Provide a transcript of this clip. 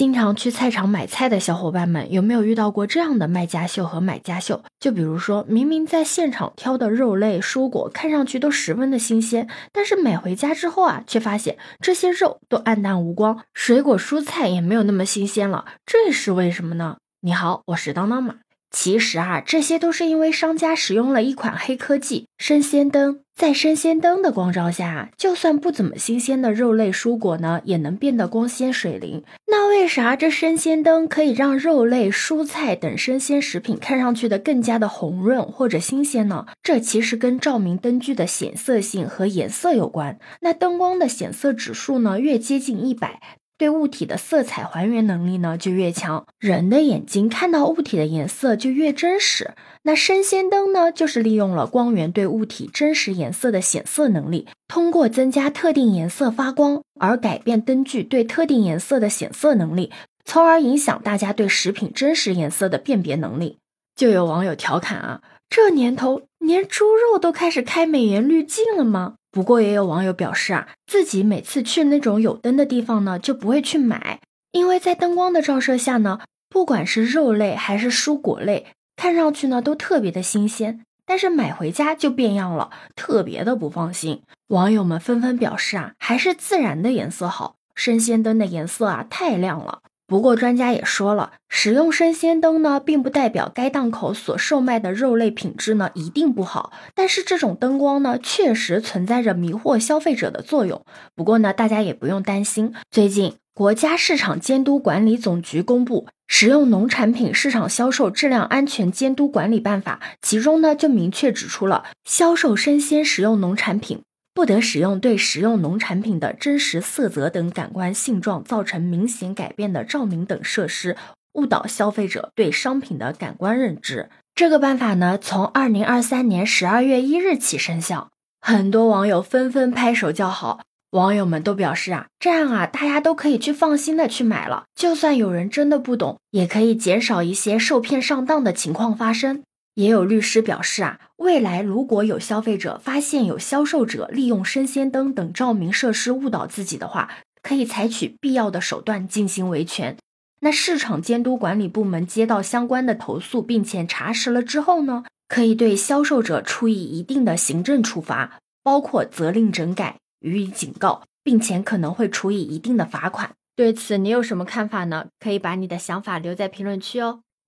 经常去菜场买菜的小伙伴们，有没有遇到过这样的卖家秀和买家秀？就比如说明明在现场挑的肉类、蔬果看上去都十分的新鲜，但是买回家之后啊，却发现这些肉都暗淡无光，水果蔬菜也没有那么新鲜了，这是为什么呢？你好，我是当当马。其实啊，这些都是因为商家使用了一款黑科技——生鲜灯。在生鲜灯的光照下，就算不怎么新鲜的肉类蔬果呢，也能变得光鲜水灵。那为啥这生鲜灯可以让肉类、蔬菜等生鲜食品看上去的更加的红润或者新鲜呢？这其实跟照明灯具的显色性和颜色有关。那灯光的显色指数呢，越接近一百。对物体的色彩还原能力呢就越强，人的眼睛看到物体的颜色就越真实。那生鲜灯呢，就是利用了光源对物体真实颜色的显色能力，通过增加特定颜色发光而改变灯具对特定颜色的显色能力，从而影响大家对食品真实颜色的辨别能力。就有网友调侃啊，这年头连猪肉都开始开美颜滤镜了吗？不过也有网友表示啊，自己每次去那种有灯的地方呢，就不会去买，因为在灯光的照射下呢，不管是肉类还是蔬果类，看上去呢都特别的新鲜，但是买回家就变样了，特别的不放心。网友们纷纷表示啊，还是自然的颜色好，生鲜灯的颜色啊太亮了。不过专家也说了，使用生鲜灯呢，并不代表该档口所售卖的肉类品质呢一定不好。但是这种灯光呢，确实存在着迷惑消费者的作用。不过呢，大家也不用担心，最近国家市场监督管理总局公布《食用农产品市场销售质量安全监督管理办法》，其中呢就明确指出了，销售生鲜食用农产品。不得使用对食用农产品的真实色泽等感官性状造成明显改变的照明等设施，误导消费者对商品的感官认知。这个办法呢，从二零二三年十二月一日起生效。很多网友纷纷拍手叫好，网友们都表示啊，这样啊，大家都可以去放心的去买了。就算有人真的不懂，也可以减少一些受骗上当的情况发生。也有律师表示啊，未来如果有消费者发现有销售者利用生鲜灯等照明设施误导自己的话，可以采取必要的手段进行维权。那市场监督管理部门接到相关的投诉，并且查实了之后呢，可以对销售者处以一定的行政处罚，包括责令整改、予以警告，并且可能会处以一定的罚款。对此你有什么看法呢？可以把你的想法留在评论区哦。